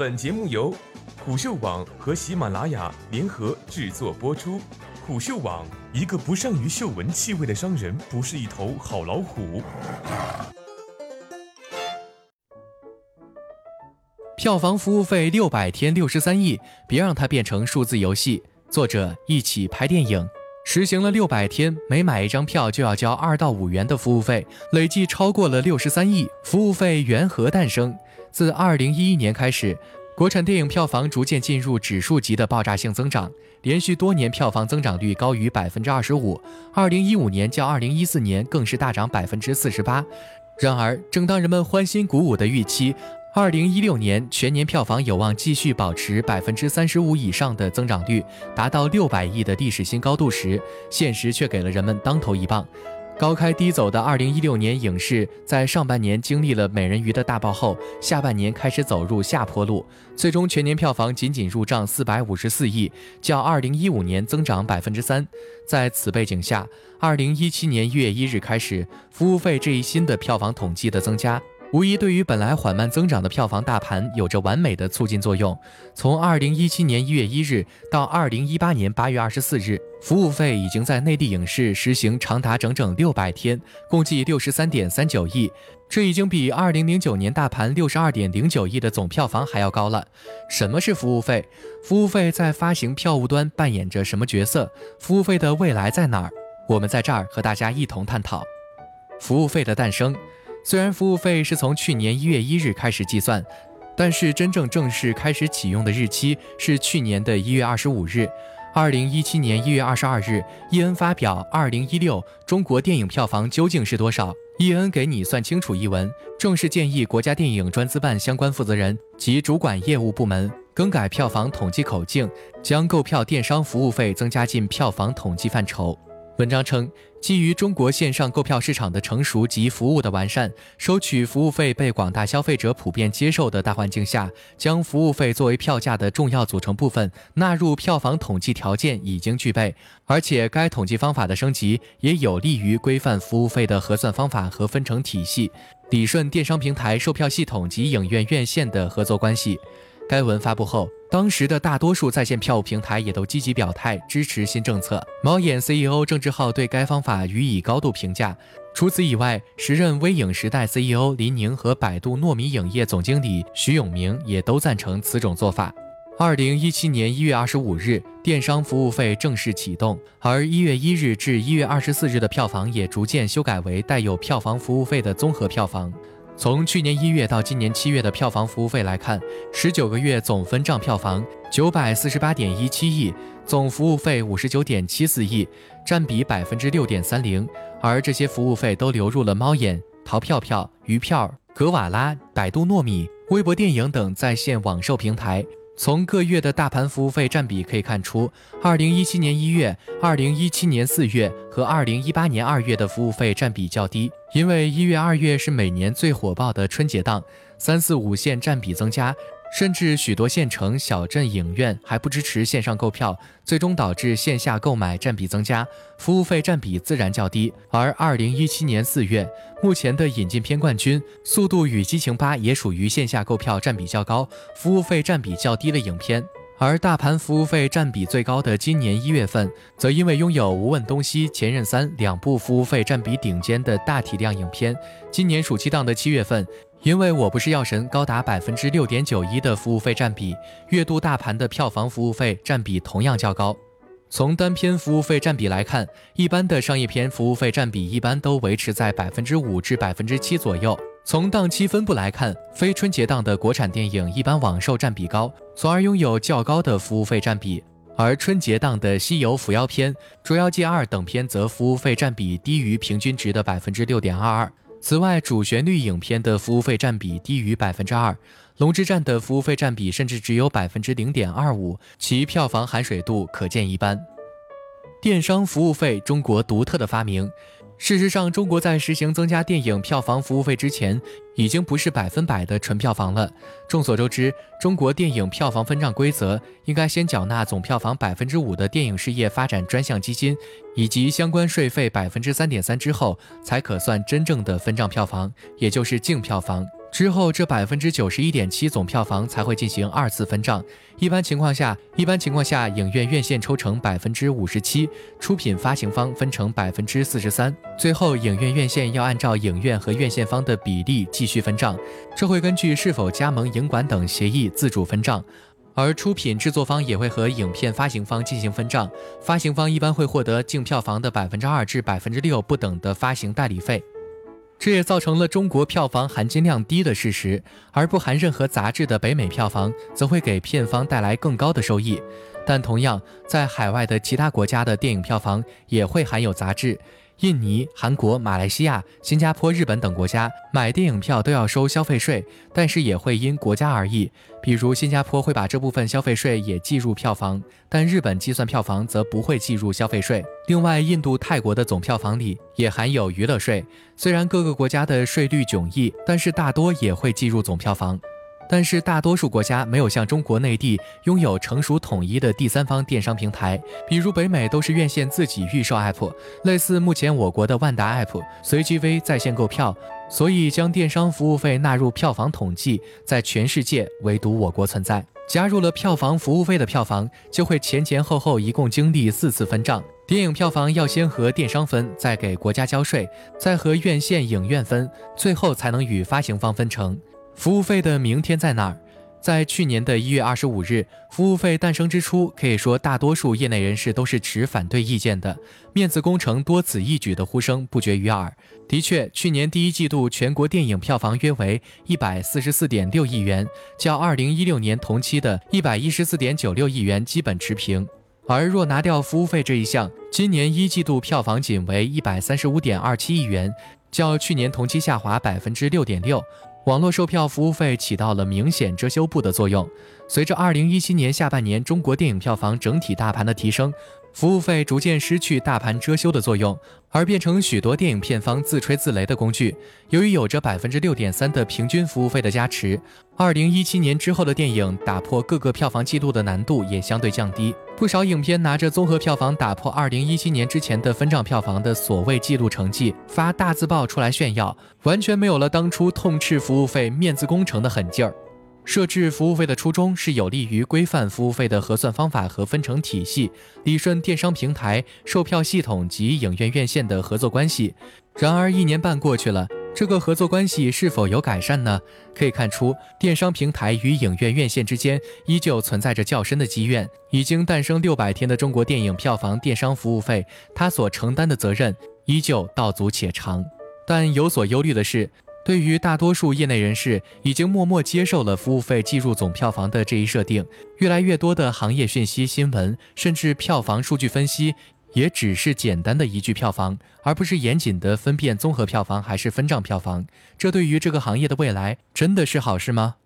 本节目由虎嗅网和喜马拉雅联合制作播出。虎嗅网：一个不善于嗅闻气味的商人，不是一头好老虎。票房服务费六百天六十三亿，别让它变成数字游戏。作者：一起拍电影。实行了六百天，每买一张票就要交二到五元的服务费，累计超过了六十三亿。服务费缘何诞生？自二零一一年开始，国产电影票房逐渐进入指数级的爆炸性增长，连续多年票房增长率高于百分之二十五。二零一五年较二零一四年更是大涨百分之四十八。然而，正当人们欢欣鼓舞的预期，二零一六年全年票房有望继续保持百分之三十五以上的增长率，达到六百亿的历史新高度时，现实却给了人们当头一棒。高开低走的二零一六年影视，在上半年经历了美人鱼的大爆后，下半年开始走入下坡路，最终全年票房仅仅入账四百五十四亿，较二零一五年增长百分之三。在此背景下，二零一七年一月一日开始，服务费这一新的票房统计的增加。无疑对于本来缓慢增长的票房大盘有着完美的促进作用。从二零一七年一月一日到二零一八年八月二十四日，服务费已经在内地影视实行长达整整六百天，共计六十三点三九亿，这已经比二零零九年大盘六十二点零九亿的总票房还要高了。什么是服务费？服务费在发行票务端扮演着什么角色？服务费的未来在哪儿？我们在这儿和大家一同探讨服务费的诞生。虽然服务费是从去年一月一日开始计算，但是真正正式开始启用的日期是去年的一月二十五日。二零一七年一月二十二日，伊恩发表《二零一六中国电影票房究竟是多少？伊恩给你算清楚》一文，正式建议国家电影专资办相关负责人及主管业务部门更改票房统计口径，将购票电商服务费增加进票房统计范畴。文章称，基于中国线上购票市场的成熟及服务的完善，收取服务费被广大消费者普遍接受的大环境下，将服务费作为票价的重要组成部分纳入票房统计条件已经具备，而且该统计方法的升级也有利于规范服务费的核算方法和分成体系，理顺电商平台、售票系统及影院院线的合作关系。该文发布后，当时的大多数在线票务平台也都积极表态支持新政策。猫眼 CEO 郑志浩对该方法予以高度评价。除此以外，时任微影时代 CEO 林宁和百度糯米影业总经理徐永明也都赞成此种做法。二零一七年一月二十五日，电商服务费正式启动，而一月一日至一月二十四日的票房也逐渐修改为带有票房服务费的综合票房。从去年一月到今年七月的票房服务费来看，十九个月总分账票房九百四十八点一七亿，总服务费五十九点七四亿，占比百分之六点三零。而这些服务费都流入了猫眼、淘票票、鱼票、格瓦拉、百度糯米、微博电影等在线网售平台。从各月的大盘服务费占比可以看出，二零一七年一月、二零一七年四月和二零一八年二月的服务费占比较低，因为一月、二月是每年最火爆的春节档，三四五线占比增加。甚至许多县城小镇影院还不支持线上购票，最终导致线下购买占比增加，服务费占比自然较低。而二零一七年四月，目前的引进片冠军《速度与激情八》也属于线下购票占比较高、服务费占比较低的影片。而大盘服务费占比最高的今年一月份，则因为拥有《无问东西》《前任三》两部服务费占比顶尖的大体量影片。今年暑期档的七月份。因为我不是药神高达百分之六点九一的服务费占比，月度大盘的票房服务费占比同样较高。从单片服务费占比来看，一般的商业片服务费占比一般都维持在百分之五至百分之七左右。从档期分布来看，非春节档的国产电影一般网售占比高，从而拥有较高的服务费占比；而春节档的西游伏妖片、捉妖记二等片则服务费占比低于平均值的百分之六点二二。此外，主旋律影片的服务费占比低于百分之二，《龙之战》的服务费占比甚至只有百分之零点二五，其票房含水度可见一斑。电商服务费，中国独特的发明。事实上，中国在实行增加电影票房服务费之前，已经不是百分百的纯票房了。众所周知，中国电影票房分账规则应该先缴纳总票房百分之五的电影事业发展专项基金以及相关税费百分之三点三之后，才可算真正的分账票房，也就是净票房。之后，这百分之九十一点七总票房才会进行二次分账。一般情况下，一般情况下，影院院线抽成百分之五十七，出品发行方分成百分之四十三。最后，影院院线要按照影院和院线方的比例继续分账，这会根据是否加盟影管等协议自主分账。而出品制作方也会和影片发行方进行分账，发行方一般会获得净票房的百分之二至百分之六不等的发行代理费。这也造成了中国票房含金量低的事实，而不含任何杂质的北美票房则会给片方带来更高的收益。但同样，在海外的其他国家的电影票房也会含有杂质。印尼、韩国、马来西亚、新加坡、日本等国家买电影票都要收消费税，但是也会因国家而异。比如新加坡会把这部分消费税也计入票房，但日本计算票房则不会计入消费税。另外，印度、泰国的总票房里也含有娱乐税。虽然各个国家的税率迥异，但是大多也会计入总票房。但是大多数国家没有像中国内地拥有成熟统一的第三方电商平台，比如北美都是院线自己预售 app，类似目前我国的万达 app，随机 V 在线购票，所以将电商服务费纳入票房统计，在全世界唯独我国存在。加入了票房服务费的票房，就会前前后后一共经历四次分账，电影票房要先和电商分，再给国家交税，再和院线影院分，最后才能与发行方分成。服务费的明天在哪儿？在去年的一月二十五日，服务费诞生之初，可以说大多数业内人士都是持反对意见的。面子工程多此一举的呼声不绝于耳。的确，去年第一季度全国电影票房约为一百四十四点六亿元，较二零一六年同期的一百一十四点九六亿元基本持平。而若拿掉服务费这一项，今年一季度票房仅为一百三十五点二七亿元，较去年同期下滑百分之六点六。网络售票服务费起到了明显遮羞布的作用。随着2017年下半年中国电影票房整体大盘的提升，服务费逐渐失去大盘遮羞的作用，而变成许多电影片方自吹自擂的工具。由于有着百分之六点三的平均服务费的加持，二零一七年之后的电影打破各个票房纪录的难度也相对降低。不少影片拿着综合票房打破二零一七年之前的分账票房的所谓纪录成绩发大字报出来炫耀，完全没有了当初痛斥服务费面子工程的狠劲儿。设置服务费的初衷是有利于规范服务费的核算方法和分成体系，理顺电商平台、售票系统及影院院线的合作关系。然而一年半过去了，这个合作关系是否有改善呢？可以看出，电商平台与影院院线之间依旧存在着较深的积怨。已经诞生六百天的中国电影票房电商服务费，它所承担的责任依旧道阻且长。但有所忧虑的是。对于大多数业内人士，已经默默接受了服务费计入总票房的这一设定。越来越多的行业讯息、新闻，甚至票房数据分析，也只是简单的一句票房，而不是严谨的分辨综合票房还是分账票房。这对于这个行业的未来，真的是好事吗？